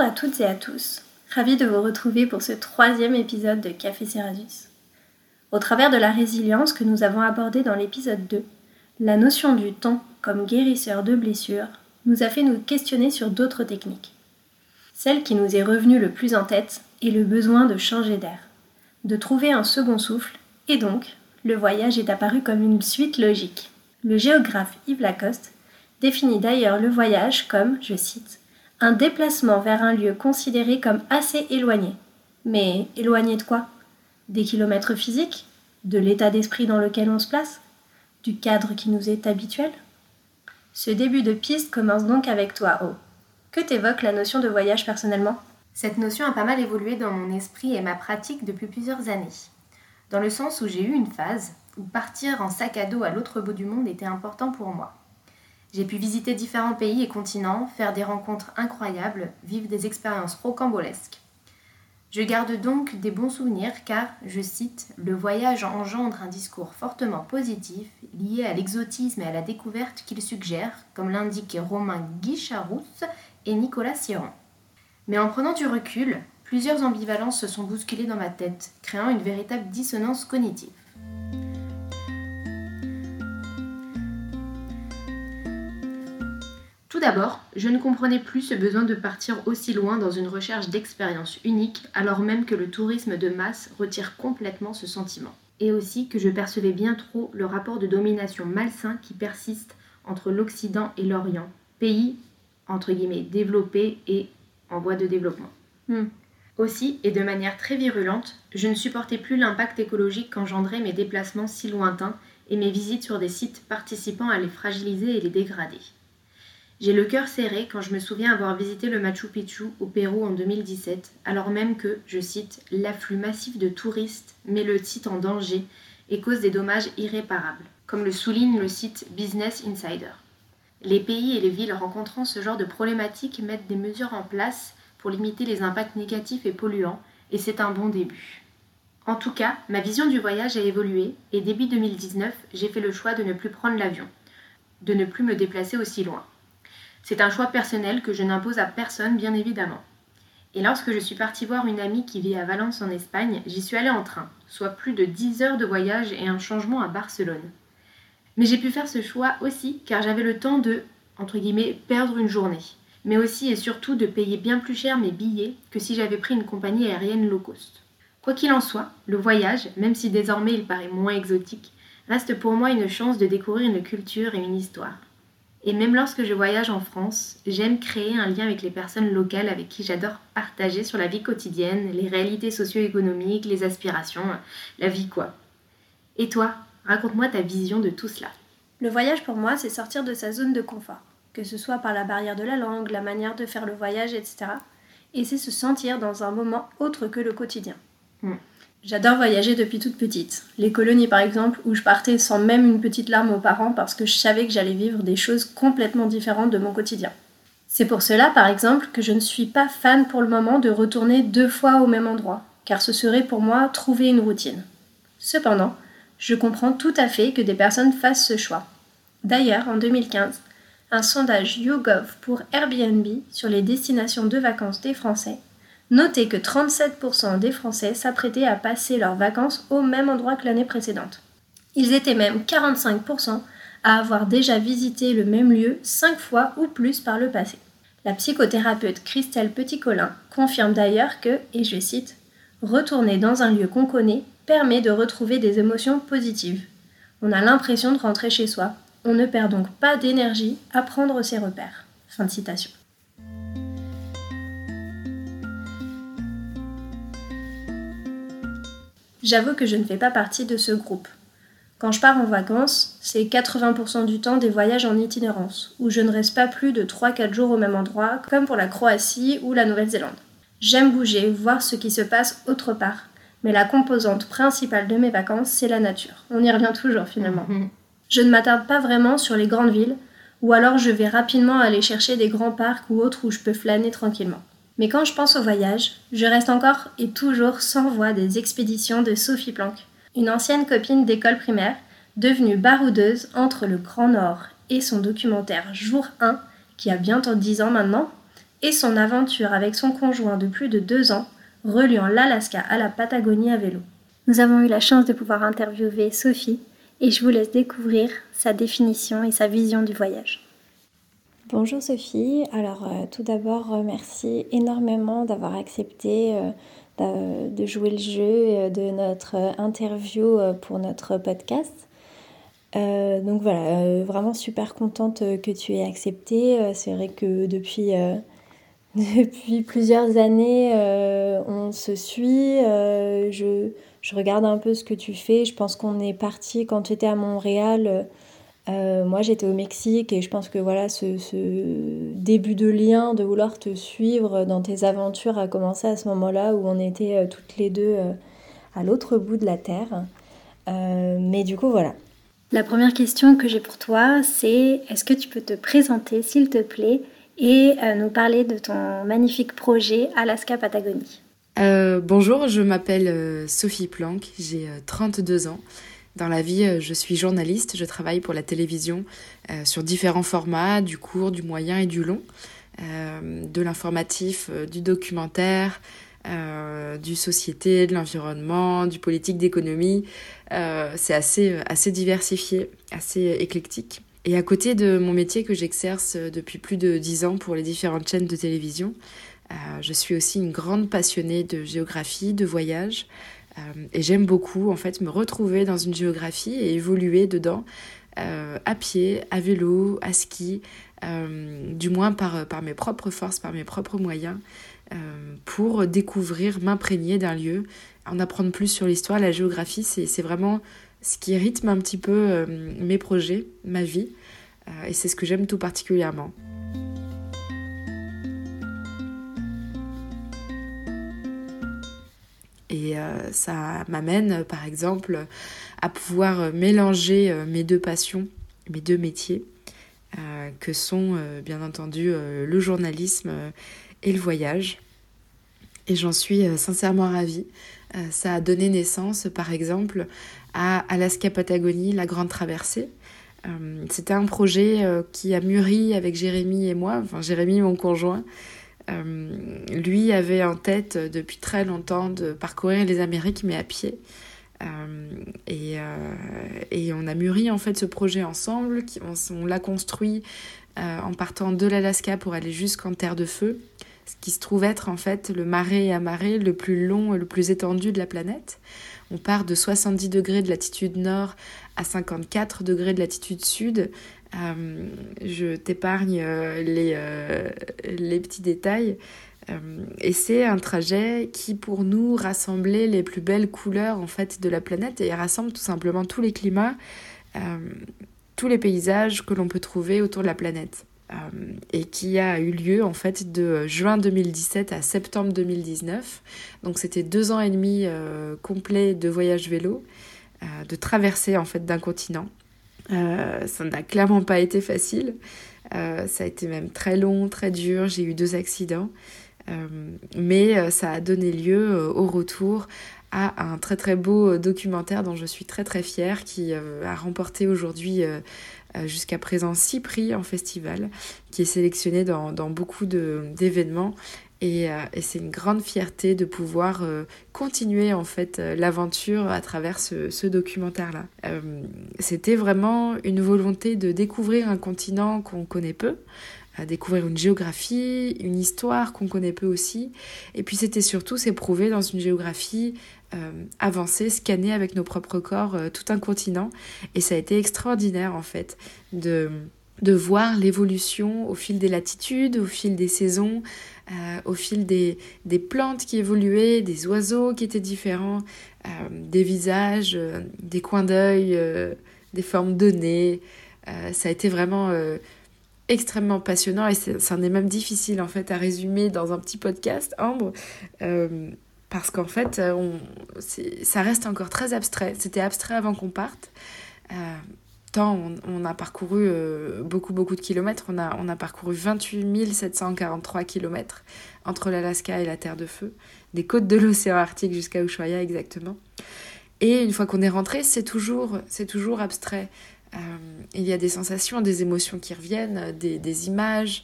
Bonjour à toutes et à tous, ravi de vous retrouver pour ce troisième épisode de Café Cerasus. Au travers de la résilience que nous avons abordée dans l'épisode 2, la notion du temps comme guérisseur de blessures nous a fait nous questionner sur d'autres techniques. Celle qui nous est revenue le plus en tête est le besoin de changer d'air, de trouver un second souffle, et donc le voyage est apparu comme une suite logique. Le géographe Yves Lacoste définit d'ailleurs le voyage comme, je cite, un déplacement vers un lieu considéré comme assez éloigné. Mais éloigné de quoi? Des kilomètres physiques? De l'état d'esprit dans lequel on se place? Du cadre qui nous est habituel? Ce début de piste commence donc avec toi, O. Que t'évoque la notion de voyage personnellement? Cette notion a pas mal évolué dans mon esprit et ma pratique depuis plusieurs années. Dans le sens où j'ai eu une phase où partir en sac à dos à l'autre bout du monde était important pour moi. J'ai pu visiter différents pays et continents, faire des rencontres incroyables, vivre des expériences rocambolesques. Je garde donc des bons souvenirs car, je cite, le voyage engendre un discours fortement positif lié à l'exotisme et à la découverte qu'il suggère, comme l'indiquaient Romain Guicharousse et Nicolas Siron. Mais en prenant du recul, plusieurs ambivalences se sont bousculées dans ma tête, créant une véritable dissonance cognitive. Tout d'abord, je ne comprenais plus ce besoin de partir aussi loin dans une recherche d'expérience unique, alors même que le tourisme de masse retire complètement ce sentiment. Et aussi que je percevais bien trop le rapport de domination malsain qui persiste entre l'Occident et l'Orient, pays entre guillemets développés et en voie de développement. Hmm. Aussi, et de manière très virulente, je ne supportais plus l'impact écologique qu'engendraient mes déplacements si lointains et mes visites sur des sites participant à les fragiliser et les dégrader. J'ai le cœur serré quand je me souviens avoir visité le Machu Picchu au Pérou en 2017, alors même que, je cite, l'afflux massif de touristes met le site en danger et cause des dommages irréparables, comme le souligne le site Business Insider. Les pays et les villes rencontrant ce genre de problématiques mettent des mesures en place pour limiter les impacts négatifs et polluants, et c'est un bon début. En tout cas, ma vision du voyage a évolué, et début 2019, j'ai fait le choix de ne plus prendre l'avion, de ne plus me déplacer aussi loin. C'est un choix personnel que je n'impose à personne, bien évidemment. Et lorsque je suis partie voir une amie qui vit à Valence en Espagne, j'y suis allée en train, soit plus de 10 heures de voyage et un changement à Barcelone. Mais j'ai pu faire ce choix aussi car j'avais le temps de, entre guillemets, perdre une journée, mais aussi et surtout de payer bien plus cher mes billets que si j'avais pris une compagnie aérienne low cost. Quoi qu'il en soit, le voyage, même si désormais il paraît moins exotique, reste pour moi une chance de découvrir une culture et une histoire. Et même lorsque je voyage en France, j'aime créer un lien avec les personnes locales avec qui j'adore partager sur la vie quotidienne, les réalités socio-économiques, les aspirations, la vie quoi. Et toi, raconte-moi ta vision de tout cela. Le voyage pour moi, c'est sortir de sa zone de confort, que ce soit par la barrière de la langue, la manière de faire le voyage, etc. Et c'est se sentir dans un moment autre que le quotidien. Hmm. J'adore voyager depuis toute petite. Les colonies par exemple, où je partais sans même une petite larme aux parents parce que je savais que j'allais vivre des choses complètement différentes de mon quotidien. C'est pour cela par exemple que je ne suis pas fan pour le moment de retourner deux fois au même endroit, car ce serait pour moi trouver une routine. Cependant, je comprends tout à fait que des personnes fassent ce choix. D'ailleurs, en 2015, un sondage YouGov pour Airbnb sur les destinations de vacances des Français Notez que 37% des Français s'apprêtaient à passer leurs vacances au même endroit que l'année précédente. Ils étaient même 45% à avoir déjà visité le même lieu 5 fois ou plus par le passé. La psychothérapeute Christelle Petit-Colin confirme d'ailleurs que, et je cite, Retourner dans un lieu qu'on connaît permet de retrouver des émotions positives. On a l'impression de rentrer chez soi. On ne perd donc pas d'énergie à prendre ses repères. Fin de citation. J'avoue que je ne fais pas partie de ce groupe. Quand je pars en vacances, c'est 80% du temps des voyages en itinérance, où je ne reste pas plus de 3-4 jours au même endroit, comme pour la Croatie ou la Nouvelle-Zélande. J'aime bouger, voir ce qui se passe autre part, mais la composante principale de mes vacances, c'est la nature. On y revient toujours finalement. Mhm. Je ne m'attarde pas vraiment sur les grandes villes, ou alors je vais rapidement aller chercher des grands parcs ou autres où je peux flâner tranquillement. Mais quand je pense au voyage, je reste encore et toujours sans voix des expéditions de Sophie Planck, une ancienne copine d'école primaire, devenue baroudeuse entre le Grand Nord et son documentaire Jour 1, qui a bientôt 10 ans maintenant, et son aventure avec son conjoint de plus de 2 ans, reliant l'Alaska à la Patagonie à vélo. Nous avons eu la chance de pouvoir interviewer Sophie et je vous laisse découvrir sa définition et sa vision du voyage. Bonjour Sophie, alors euh, tout d'abord euh, merci énormément d'avoir accepté euh, de jouer le jeu de notre interview pour notre podcast. donc voilà, vraiment super contente que tu aies accepté. C'est vrai que depuis, depuis plusieurs années, on se suit. je, je, regarde un peu ce que tu fais. Je pense qu'on est parti quand tu étais à Montréal euh, moi, j'étais au Mexique et je pense que voilà, ce, début de lien, de vouloir te suivre dans tes aventures a commencé à ce moment-là où on était euh, toutes les deux euh, à l'autre bout de la Terre. mais du coup, voilà. La première question que j'ai pour toi, c'est est-ce que tu peux te présenter, s'il te plaît, et nous parler de ton magnifique projet Alaska Patagonie? Bonjour, je m'appelle Sophie Planck, j'ai 32 ans. Dans la vie, euh, je suis journaliste, je travaille pour la télévision euh, sur différents formats, du court, du moyen et du long, euh, de l'informatif, du documentaire, du société, de l'environnement, du politique, d'économie. c'est assez, assez diversifié, assez éclectique. Et à côté de mon métier que j'exerce depuis plus de dix ans pour les différentes chaînes de télévision, je suis aussi une grande passionnée de géographie, de voyage, et j'aime beaucoup en fait me retrouver dans une géographie et évoluer dedans euh, à pied, à vélo, à ski, euh, du moins par, par mes propres forces, par mes propres moyens, pour découvrir, m'imprégner d'un lieu, en apprendre plus sur l'histoire. La géographie, c'est vraiment ce qui rythme un petit peu mes projets, ma vie, et c'est ce que j'aime tout particulièrement. Euh, ça m'amène, par exemple, à pouvoir mélanger euh, mes deux passions, mes deux métiers, euh, que sont bien entendu le journalisme et le voyage. Et j'en suis sincèrement ravie. ça a donné naissance, par exemple, à Alaska Patagonie, la grande traversée. C'était un projet qui a mûri avec Jérémy et moi, enfin Jérémy mon conjoint, euh, lui avait en tête depuis très longtemps de parcourir les Amériques, mais à pied. Euh, et, euh, et, on a mûri en fait ce projet ensemble. On, l'a construit en partant de l'Alaska pour aller jusqu'en Terre de Feu, ce qui se trouve être en fait le marais à marée le plus long et le plus étendu de la planète. On part de 70 degrés de latitude nord à 54 degrés de latitude sud euh, je t'épargne euh, les, euh, les, petits détails. et c'est un trajet qui, pour nous, rassemblait les plus belles couleurs en fait de la planète et rassemble tout simplement tous les climats, tous les paysages que l'on peut trouver autour de la planète. et qui a eu lieu en fait de juin 2017 à septembre 2019. Donc c'était deux ans et demi complets de voyage vélo, de traversée en fait d'un continent. Ça n'a clairement pas été facile. ça a été même très long, très dur. J'ai eu deux accidents. mais ça a donné lieu au retour à un très très beau documentaire dont je suis très très fière qui a remporté aujourd'hui euh, jusqu'à présent six prix en festival, qui est sélectionné dans, beaucoup d'événements. Et, euh, et c'est une grande fierté de pouvoir euh, continuer en fait l'aventure à travers ce, documentaire-là. C'était vraiment une volonté de découvrir un continent qu'on connaît peu, découvrir une géographie, une histoire qu'on connaît peu aussi. Et puis c'était surtout s'éprouver dans une géographie euh, avancer, scanner avec nos propres corps euh, tout un continent. Et ça a été extraordinaire en fait de, de voir l'évolution au fil des latitudes, au fil des saisons, euh, au fil des, des, plantes qui évoluaient, des oiseaux qui étaient différents, des visages, des coins d'œil, des formes de nez. ça a été vraiment extrêmement passionnant et c'en est même difficile en fait à résumer dans un petit podcast, Ambre parce qu'en fait, euh, on, ça reste encore très abstrait. C'était abstrait avant qu'on parte. Euh, tant on, a parcouru euh, beaucoup, beaucoup de kilomètres. On a, on a parcouru 28 743 kilomètres entre l'Alaska et la Terre de Feu, des côtes de l'océan Arctique jusqu'à Ushuaia exactement. Et une fois qu'on est rentré, c'est toujours, c'est toujours abstrait. il y a des sensations, des émotions qui reviennent, des, des images,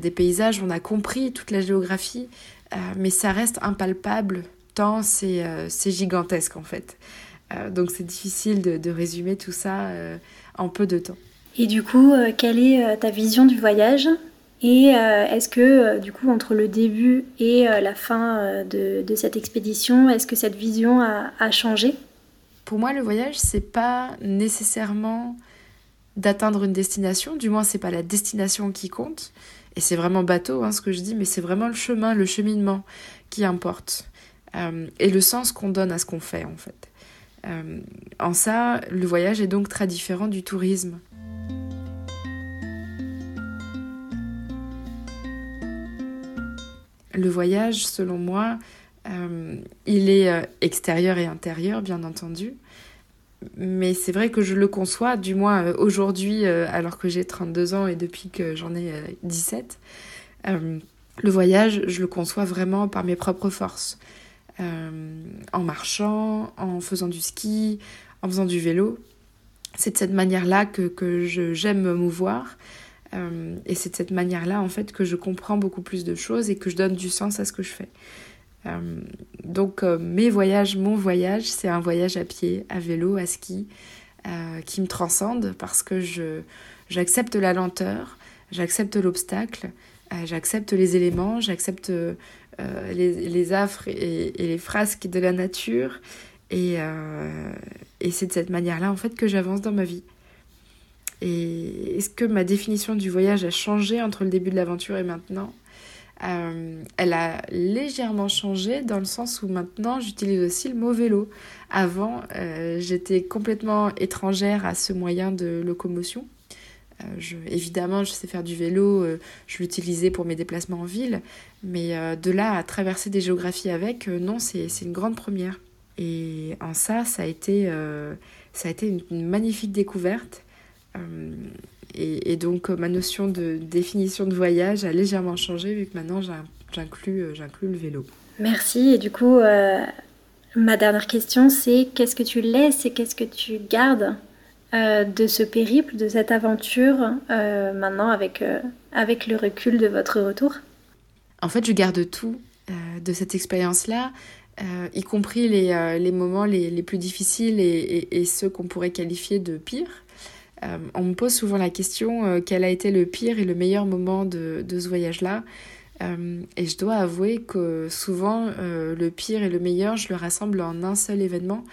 des paysages. On a compris toute la géographie, euh, mais ça reste impalpable tant c'est euh, gigantesque en fait. Euh, donc c'est difficile de, de, résumer tout ça en peu de temps. Et du coup, quelle est ta vision du voyage? Et est-ce que, du coup, entre le début et la fin de, de, cette expédition, est-ce que cette vision a, a changé? Pour moi, le voyage, c'est pas nécessairement d'atteindre une destination, du moins, c'est pas la destination qui compte, et c'est vraiment bateau hein, ce que je dis, mais c'est vraiment le chemin, le cheminement qui importe. Euh, et le sens qu'on donne à ce qu'on fait en fait. Euh, en ça, le voyage est donc très différent du tourisme. Le voyage, selon moi, euh, il est extérieur et intérieur, bien entendu mais c'est vrai que je le conçois, du moins euh, aujourd'hui, euh, alors que j'ai 32 ans et depuis que j'en ai 17. Euh, le voyage, je le conçois vraiment par mes propres forces. En marchant, en faisant du ski, en faisant du vélo. C'est de cette manière-là que, que j'aime me mouvoir. et c'est de cette manière-là, en fait, que je comprends beaucoup plus de choses et que je donne du sens à ce que je fais. Euh, donc euh, mes voyages, mon voyage, c'est un voyage à pied, à vélo, à ski, euh, qui me transcende parce que j'accepte la lenteur, j'accepte l'obstacle, j'accepte les éléments, j'accepte les, les, affres et, les frasques de la nature. Et, c'est de cette manière-là, en fait, que j'avance dans ma vie. Et est-ce que ma définition du voyage a changé entre le début de l'aventure et maintenant? Euh, elle a légèrement changé dans le sens où maintenant j'utilise aussi le mot vélo. Avant, euh, j'étais complètement étrangère à ce moyen de locomotion. Euh, évidemment, je sais faire du vélo, je l'utilisais pour mes déplacements en ville, mais de là à traverser des géographies avec, non, c'est une grande première. Et en ça, ça a été, une, magnifique découverte. Et, donc ma notion de définition de voyage a légèrement changé vu que maintenant j'inclus, euh, le vélo. Merci. Et du coup, euh, ma dernière question, c'est qu'est-ce que tu laisses et qu'est-ce que tu gardes? Euh, de ce périple, de cette aventure, maintenant avec, avec le recul de votre retour? En fait, je garde tout de cette expérience-là. y compris les, les moments les, les, plus difficiles et, et, et ceux qu'on pourrait qualifier de pires. Euh, on me pose souvent la question euh, quel a été le pire et le meilleur moment de, ce voyage-là? Euh, et je dois avouer que souvent, le pire et le meilleur, je le rassemble en un seul événement,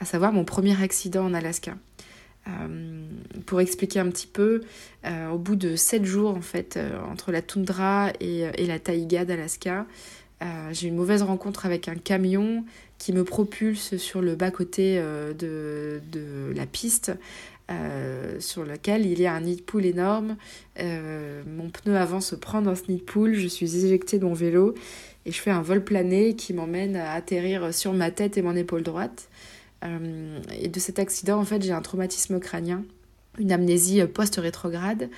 à savoir mon premier accident en Alaska. Pour expliquer un petit peu, au bout de sept jours en fait, entre la toundra et, la taïga d'Alaska, j'ai une mauvaise rencontre avec un camion qui me propulse sur le bas-côté de, de, la piste sur lequel il y a un nid de poule énorme. mon pneu avant se prend dans ce nid de poule, je suis éjectée de mon vélo et je fais un vol plané qui m'emmène à atterrir sur ma tête et mon épaule droite. Et de cet accident, en fait, j'ai un traumatisme crânien, une amnésie post-rétrograde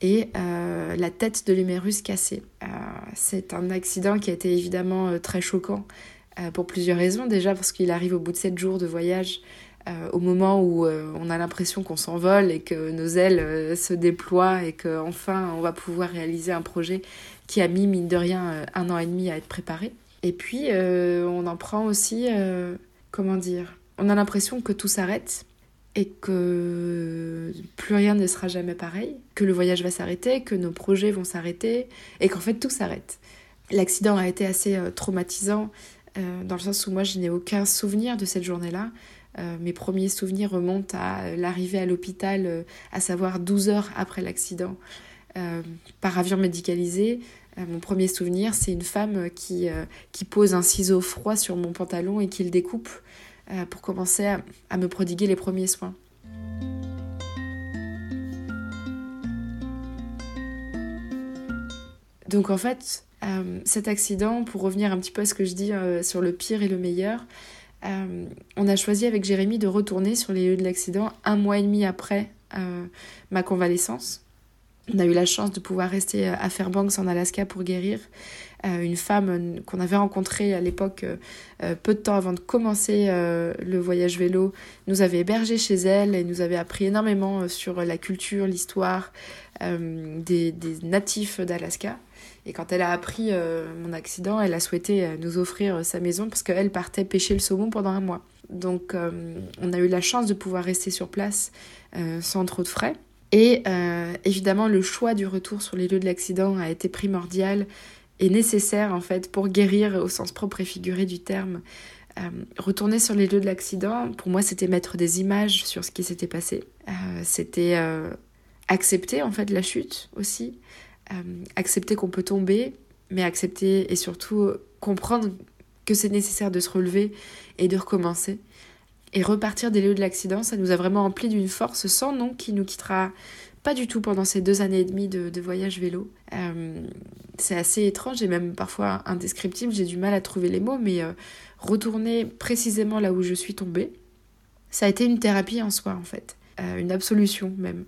et euh, la tête de l'humérus cassée. Euh, c'est un accident qui a été évidemment euh, très choquant pour plusieurs raisons. Déjà parce qu'il arrive au bout de sept jours de voyage, au moment où on a l'impression qu'on s'envole et que nos ailes se déploient et qu'enfin on va pouvoir réaliser un projet qui a mis, mine de rien, un an et demi à être préparé. Et puis on en prend aussi, comment dire, on a l'impression que tout s'arrête et que plus rien ne sera jamais pareil, que le voyage va s'arrêter, que nos projets vont s'arrêter et qu'en fait tout s'arrête. L'accident a été assez euh, traumatisant euh, dans le sens où moi je n'ai aucun souvenir de cette journée-là. Euh, mes premiers souvenirs remontent à l'arrivée à l'hôpital, à savoir 12 heures après l'accident, par avion médicalisé. mon premier souvenir, c'est une femme qui, qui pose un ciseau froid sur mon pantalon et qui le découpe euh, pour commencer à, me prodiguer les premiers soins. Donc en fait, euh, cet accident, pour revenir un petit peu à ce que je dis euh, sur le pire et le meilleur, on a choisi avec Jérémy de retourner sur les lieux de l'accident un mois et demi après ma convalescence. On a eu la chance de pouvoir rester à Fairbanks en Alaska pour guérir une femme qu'on avait rencontrée à l'époque, euh, peu de temps avant de commencer euh, le voyage vélo, nous avait hébergé chez elle et nous avait appris énormément sur la culture, l'histoire des, natifs d'Alaska. Et quand elle a appris mon accident, elle a souhaité nous offrir sa maison parce qu'elle partait pêcher le saumon pendant un mois. Donc on a eu la chance de pouvoir rester sur place sans trop de frais. Et évidemment, le choix du retour sur les lieux de l'accident a été primordial est nécessaire en fait pour guérir au sens propre et figuré du terme. Euh, retourner sur les lieux de l'accident, pour moi, c'était mettre des images sur ce qui s'était passé. Euh, c'était euh, accepter en fait la chute aussi, accepter qu'on peut tomber, mais accepter et surtout comprendre que c'est nécessaire de se relever et de recommencer. Et repartir des lieux de l'accident, ça nous a vraiment empli d'une force sans nom qui nous quittera pas du tout pendant ces deux années et demie de, voyage vélo. Euh, c'est assez étrange et même parfois indescriptible, j'ai du mal à trouver les mots, mais euh, retourner précisément là où je suis tombée, ça a été une thérapie en soi en fait, euh, une absolution même.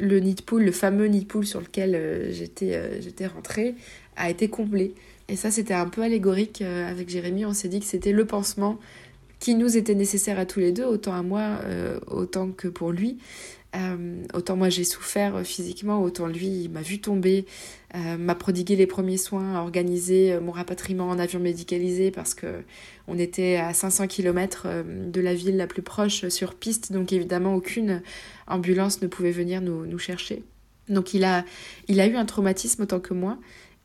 Le nid de poule, le fameux nid de poule sur lequel j'étais, j'étais rentrée, a été comblé. Et ça, c'était un peu allégorique avec Jérémy. On s'est dit que c'était le pansement qui nous était nécessaire à tous les deux, autant à moi, autant que pour lui. Euh, autant moi j'ai souffert euh, physiquement, autant lui il m'a vu tomber, euh, m'a prodigué les premiers soins, a organisé mon rapatriement en avion médicalisé parce que on était à 500 km de la ville la plus proche sur piste, donc évidemment aucune ambulance ne pouvait venir nous, nous chercher. Donc il a, il a eu un traumatisme autant que moi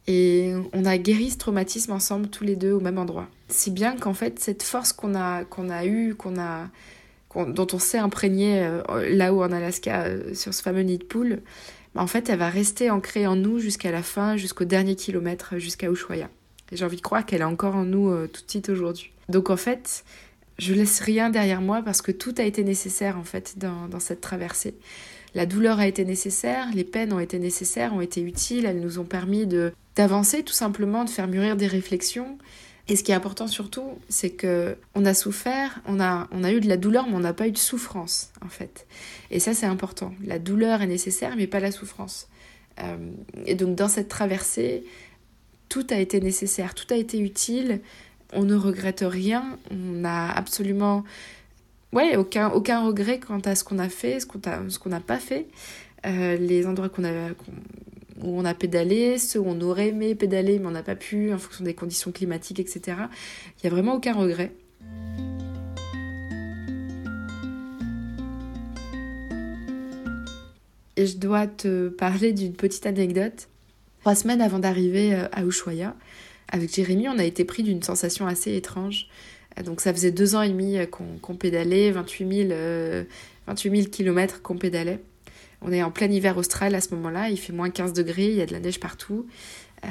et on a guéri ce traumatisme ensemble tous les deux au même endroit. Si bien qu'en fait cette force qu'on a, qu'on a eue, qu'on a dont on s'est imprégné euh, là-haut en Alaska euh, sur ce fameux nid de poule, bah, en fait, elle va rester ancrée en nous jusqu'à la fin, jusqu'au dernier kilomètre, jusqu'à Ushuaia. Et j'ai envie de croire qu'elle est encore en nous euh, tout de suite aujourd'hui. Donc en fait, je laisse rien derrière moi parce que tout a été nécessaire en fait dans, cette traversée. La douleur a été nécessaire, les peines ont été nécessaires, ont été utiles, elles nous ont permis de d'avancer tout simplement, de faire mûrir des réflexions et ce qui est important surtout, c'est que on a souffert, on a, on a eu de la douleur, mais on n'a pas eu de souffrance, en fait. Et ça, c'est important. La douleur est nécessaire, mais pas la souffrance. Euh, et donc, dans cette traversée, tout a été nécessaire, tout a été utile. On ne regrette rien. On n'a absolument, ouais, aucun, aucun regret quant à ce qu'on a fait, ce qu'on n'a pas fait. Euh, les endroits qu'on a, où on a pédalé, ceux où on aurait aimé pédaler mais on n'a pas pu en fonction des conditions climatiques, etc. Il n'y a vraiment aucun regret. Et je dois te parler d'une petite anecdote. Trois semaines avant d'arriver euh, à Ushuaia, avec Jérémy, on a été pris d'une sensation assez étrange. Donc ça faisait deux ans et demi qu'on pédalait, 28 000, 28 km qu'on pédalait. On est en plein hiver austral à ce moment-là, il fait moins 15 degrés, il y a de la neige partout. Euh,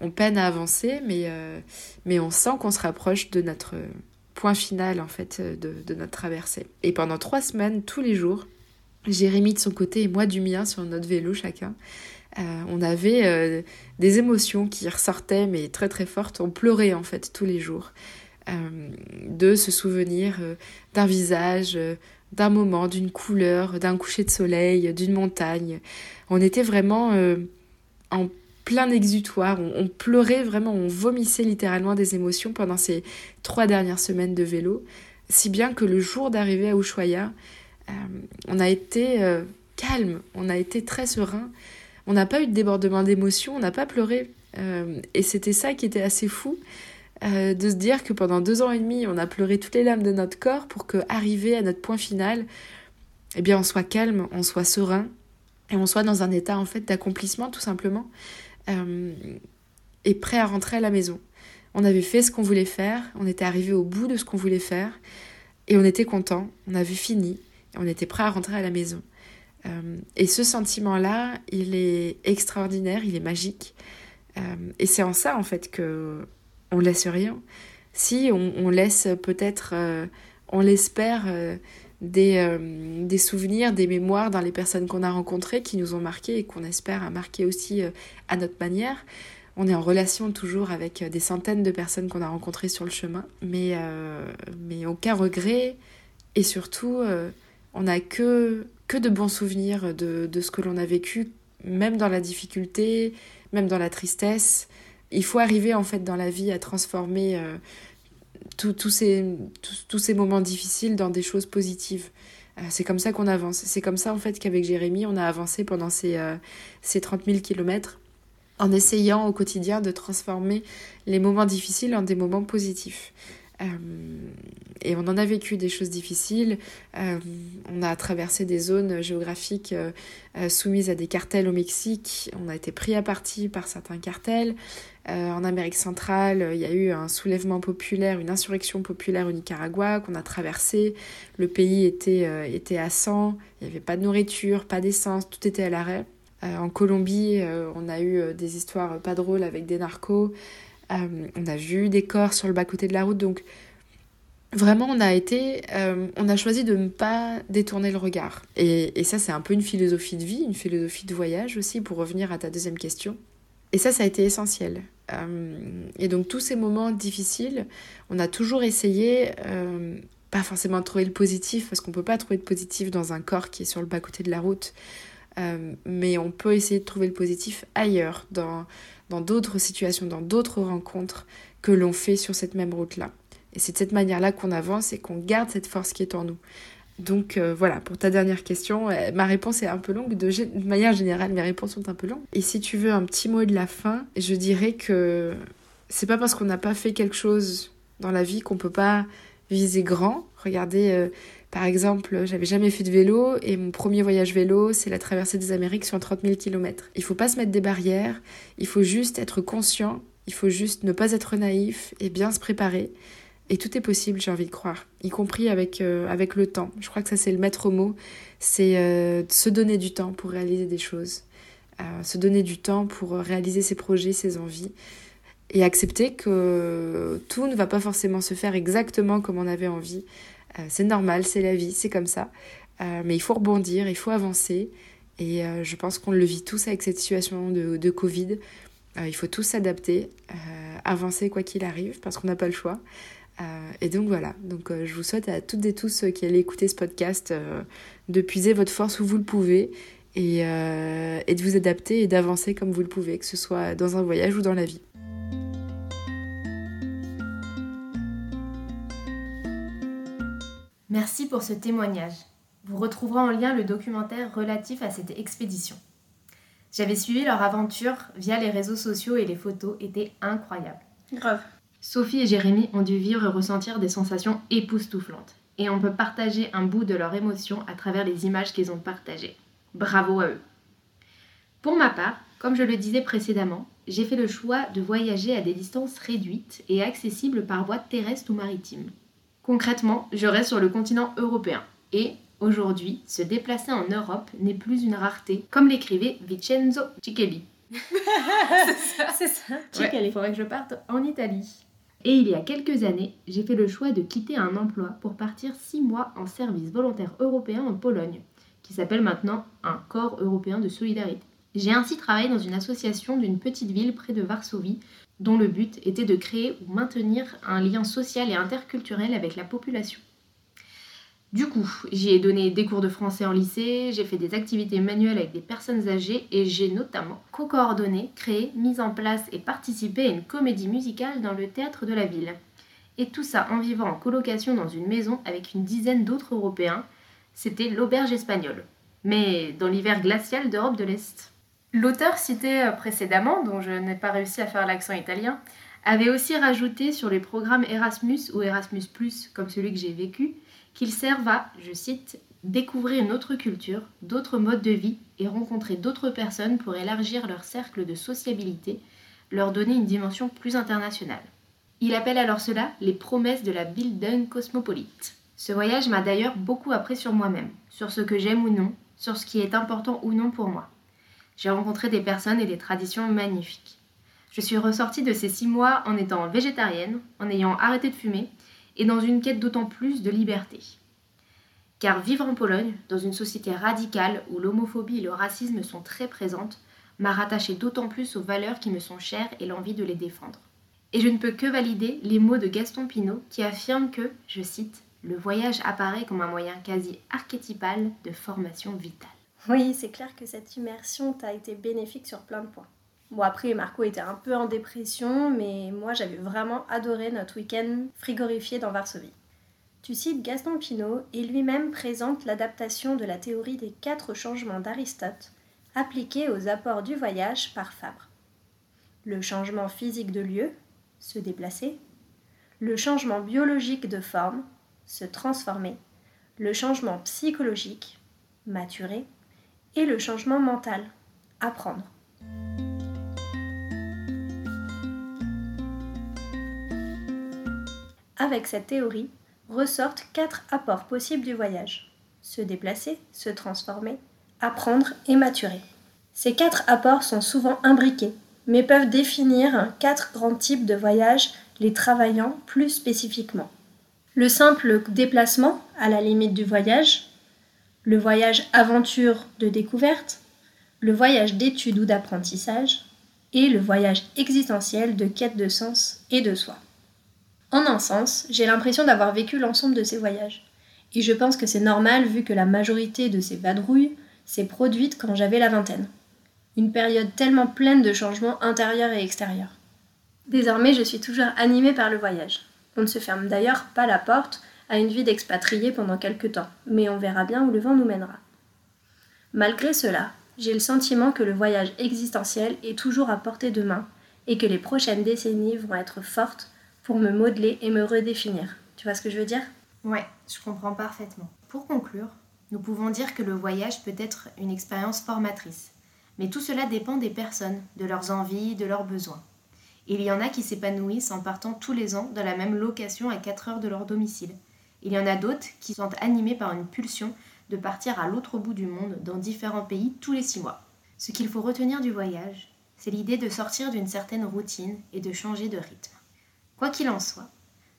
on peine à avancer, mais, euh, mais on sent qu'on se rapproche de notre point final en fait de, notre traversée. Et pendant trois semaines, tous les jours, Jérémy de son côté et moi du mien sur notre vélo chacun. on avait des émotions qui ressortaient mais très très fortes. On pleurait en fait tous les jours de se souvenir d'un visage, d'un moment, d'une couleur, d'un coucher de soleil, d'une montagne. On était vraiment en plein exutoire, on, pleurait vraiment, on vomissait littéralement des émotions pendant ces trois dernières semaines de vélo, si bien que le jour d'arrivée à Ushuaia, euh, on a été euh, calme, on a été très serein, on n'a pas eu de débordement d'émotions, on n'a pas pleuré, euh, et c'était ça qui était assez fou. De se dire que pendant deux ans et demi, on a pleuré toutes les larmes de notre corps pour que, arrivé à notre point final, eh bien, on soit calme, on soit serein, et on soit dans un état en fait d'accomplissement tout simplement euh, et prêt à rentrer à la maison. On avait fait ce qu'on voulait faire, on était arrivé au bout de ce qu'on voulait faire et on était content, on avait fini, on était prêt à rentrer à la maison. Euh, et ce sentiment-là, il est extraordinaire, il est magique. Euh, et c'est en ça en fait que on laisse rien. Si on, laisse peut-être, on l'espère, des, euh, des, souvenirs, des mémoires dans les personnes qu'on a rencontrées qui nous ont marqué et qu'on espère marquer aussi euh, à notre manière. On est en relation toujours avec euh, des centaines de personnes qu'on a rencontrées sur le chemin, mais, mais aucun regret et surtout on n'a que, que de bons souvenirs de, de ce que l'on a vécu, même dans la difficulté, même dans la tristesse. Il faut arriver en fait dans la vie à transformer tous ces, tous, ces moments difficiles dans des choses positives. Euh, c'est comme ça qu'on avance. C'est comme ça en fait qu'avec Jérémy, on a avancé pendant ces, euh, ces 30 000 kilomètres en essayant au quotidien de transformer les moments difficiles en des moments positifs. Euh, et on en a vécu des choses difficiles. on a traversé des zones géographiques soumises à des cartels au Mexique. On a été pris à partie par certains cartels. Euh, en Amérique centrale, il y a eu un soulèvement populaire, une insurrection populaire au Nicaragua qu'on a traversé. Le pays était, euh, était à sang, il n'y avait pas de nourriture, pas d'essence, tout était à l'arrêt. Euh, en Colombie, on a eu des histoires pas drôles avec des narcos. On a vu des corps sur le bas-côté de la route. Donc, vraiment, on a été, on a choisi de ne pas détourner le regard. Et, et ça, c'est un peu une philosophie de vie, une philosophie de voyage aussi, pour revenir à ta deuxième question. Et ça, ça a été essentiel. Euh, et donc tous ces moments difficiles, on a toujours essayé, euh, pas forcément trouver le positif, parce qu'on peut pas trouver de positif dans un corps qui est sur le bas-côté de la route, euh, mais on peut essayer de trouver le positif ailleurs, dans dans d'autres situations, dans d'autres rencontres que l'on fait sur cette même route-là. Et c'est de cette manière-là qu'on avance et qu'on garde cette force qui est en nous. Donc euh, voilà, pour ta dernière question, euh, ma réponse est un peu longue. De, manière générale, mes réponses sont un peu longues. Et si tu veux un petit mot de la fin, je dirais que c'est pas parce qu'on n'a pas fait quelque chose dans la vie qu'on peut pas viser grand. Regardez, euh, par exemple, j'avais jamais fait de vélo et mon premier voyage vélo, c'est la traversée des Amériques sur 30 000 km. Il faut pas se mettre des barrières, il faut juste être conscient, il faut juste ne pas être naïf et bien se préparer. Et tout est possible, j'ai envie de croire, y compris avec, euh, avec le temps. Je crois que ça c'est le maître mot, c'est euh, se donner du temps pour réaliser des choses, euh, se donner du temps pour réaliser ses projets, ses envies, et accepter que tout ne va pas forcément se faire exactement comme on avait envie. C'est normal, c'est la vie, c'est comme ça. mais il faut rebondir, il faut avancer, et je pense qu'on le vit tous avec cette situation de, Covid. il faut tous s'adapter, avancer quoi qu'il arrive, parce qu'on n'a pas le choix. Euh, et donc voilà, donc euh, je vous souhaite à toutes et tous qui allez écouter ce podcast euh, de puiser votre force où vous le pouvez et, et de vous adapter et d'avancer comme vous le pouvez, que ce soit dans un voyage ou dans la vie. Merci pour ce témoignage. Vous retrouverez en lien le documentaire relatif à cette expédition. J'avais suivi leur aventure via les réseaux sociaux et les photos étaient incroyables. Grave. Sophie et Jérémy ont dû vivre et ressentir des sensations époustouflantes. Et on peut partager un bout de leur émotion à travers les images qu'ils ont partagées. Bravo à eux. Pour ma part, comme je le disais précédemment, j'ai fait le choix de voyager à des distances réduites et accessibles par voie terrestre ou maritime. Concrètement, je reste sur le continent européen. Et aujourd'hui, se déplacer en Europe n'est plus une rareté, comme l'écrivait Vincenzo Ciccelli. c'est ça, Il faudrait que je parte en Italie. Et il y a quelques années, j'ai fait le choix de quitter un emploi pour partir six mois en service volontaire européen en Pologne, qui s'appelle maintenant un corps européen de solidarité. J'ai ainsi travaillé dans une association d'une petite ville près de Varsovie, dont le but était de créer ou maintenir un lien social et interculturel avec la population. Du coup, j'y ai donné des cours de français en lycée, j'ai fait des activités manuelles avec des personnes âgées et j'ai notamment co-coordonné, créé, mis en place et participé à une comédie musicale dans le théâtre de la ville. Et tout ça en vivant en colocation dans une maison avec une dizaine d'autres Européens. C'était l'auberge espagnole, mais dans l'hiver glacial d'Europe de l'Est. L'auteur cité euh, précédemment, dont je n'ai pas réussi à faire l'accent italien, avait aussi rajouté sur les programmes Erasmus ou Erasmus ⁇ comme celui que j'ai vécu, qu'ils servent à, je cite, découvrir une autre culture, d'autres modes de vie et rencontrer d'autres personnes pour élargir leur cercle de sociabilité, leur donner une dimension plus internationale. Il appelle alors cela les promesses de la Bildung cosmopolite. Ce voyage m'a d'ailleurs beaucoup appris sur moi-même, sur ce que j'aime ou non, sur ce qui est important ou non pour moi. J'ai rencontré des personnes et des traditions magnifiques. Je suis ressortie de ces six mois en étant végétarienne, en ayant arrêté de fumer et dans une quête d'autant plus de liberté. Car vivre en Pologne, dans une société radicale où l'homophobie et le racisme sont très présentes, m'a rattaché d'autant plus aux valeurs qui me sont chères et l'envie de les défendre. Et je ne peux que valider les mots de Gaston Pinault qui affirme que, je cite, le voyage apparaît comme un moyen quasi archétypal de formation vitale. Oui, c'est clair que cette immersion t'a été bénéfique sur plein de points. Bon, après, Marco était un peu en dépression, mais moi j'avais vraiment adoré notre week-end frigorifié dans Varsovie. Tu cites Gaston Pinault et lui-même présente l'adaptation de la théorie des quatre changements d'Aristote appliquée aux apports du voyage par Fabre. Le changement physique de lieu, se déplacer, le changement biologique de forme, se transformer, le changement psychologique, maturer, et le changement mental, apprendre. Avec cette théorie, ressortent quatre apports possibles du voyage. Se déplacer, se transformer, apprendre et maturer. Ces quatre apports sont souvent imbriqués, mais peuvent définir quatre grands types de voyages, les travaillant plus spécifiquement. Le simple déplacement, à la limite du voyage, le voyage aventure de découverte, le voyage d'étude ou d'apprentissage, et le voyage existentiel de quête de sens et de soi. En un sens, j'ai l'impression d'avoir vécu l'ensemble de ces voyages. Et je pense que c'est normal vu que la majorité de ces vadrouilles s'est produite quand j'avais la vingtaine. Une période tellement pleine de changements intérieurs et extérieurs. Désormais, je suis toujours animée par le voyage. On ne se ferme d'ailleurs pas la porte à une vie d'expatrié pendant quelque temps, mais on verra bien où le vent nous mènera. Malgré cela, j'ai le sentiment que le voyage existentiel est toujours à portée de main et que les prochaines décennies vont être fortes pour me modeler et me redéfinir. Tu vois ce que je veux dire? Ouais, je comprends parfaitement. Pour conclure, nous pouvons dire que le voyage peut être une expérience formatrice. Mais tout cela dépend des personnes, de leurs envies, de leurs besoins. Il y en a qui s'épanouissent en partant tous les ans dans la même location à 4 heures de leur domicile, il y en a d'autres qui sont animés par une pulsion de partir à l'autre bout du monde, dans différents pays, tous les six mois. Ce qu'il faut retenir du voyage, c'est l'idée de sortir d'une certaine routine et de changer de rythme. Quoi qu'il en soit,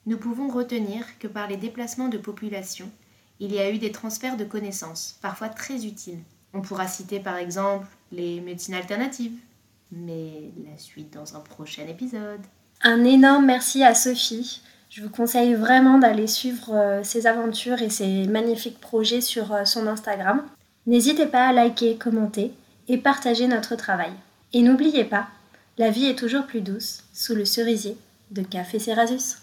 nous pouvons retenir que par les déplacements de population, il y a eu des transferts de connaissances, parfois très utiles. On pourra citer par exemple les médecines alternatives, mais la suite dans un prochain épisode. Un énorme merci à Sophie je vous conseille vraiment d'aller suivre euh, ses aventures et ses magnifiques projets sur euh, son Instagram. N'hésitez pas à liker, commenter et partager notre travail. Et n'oubliez pas, la vie est toujours plus douce sous le cerisier de Café Cerasus.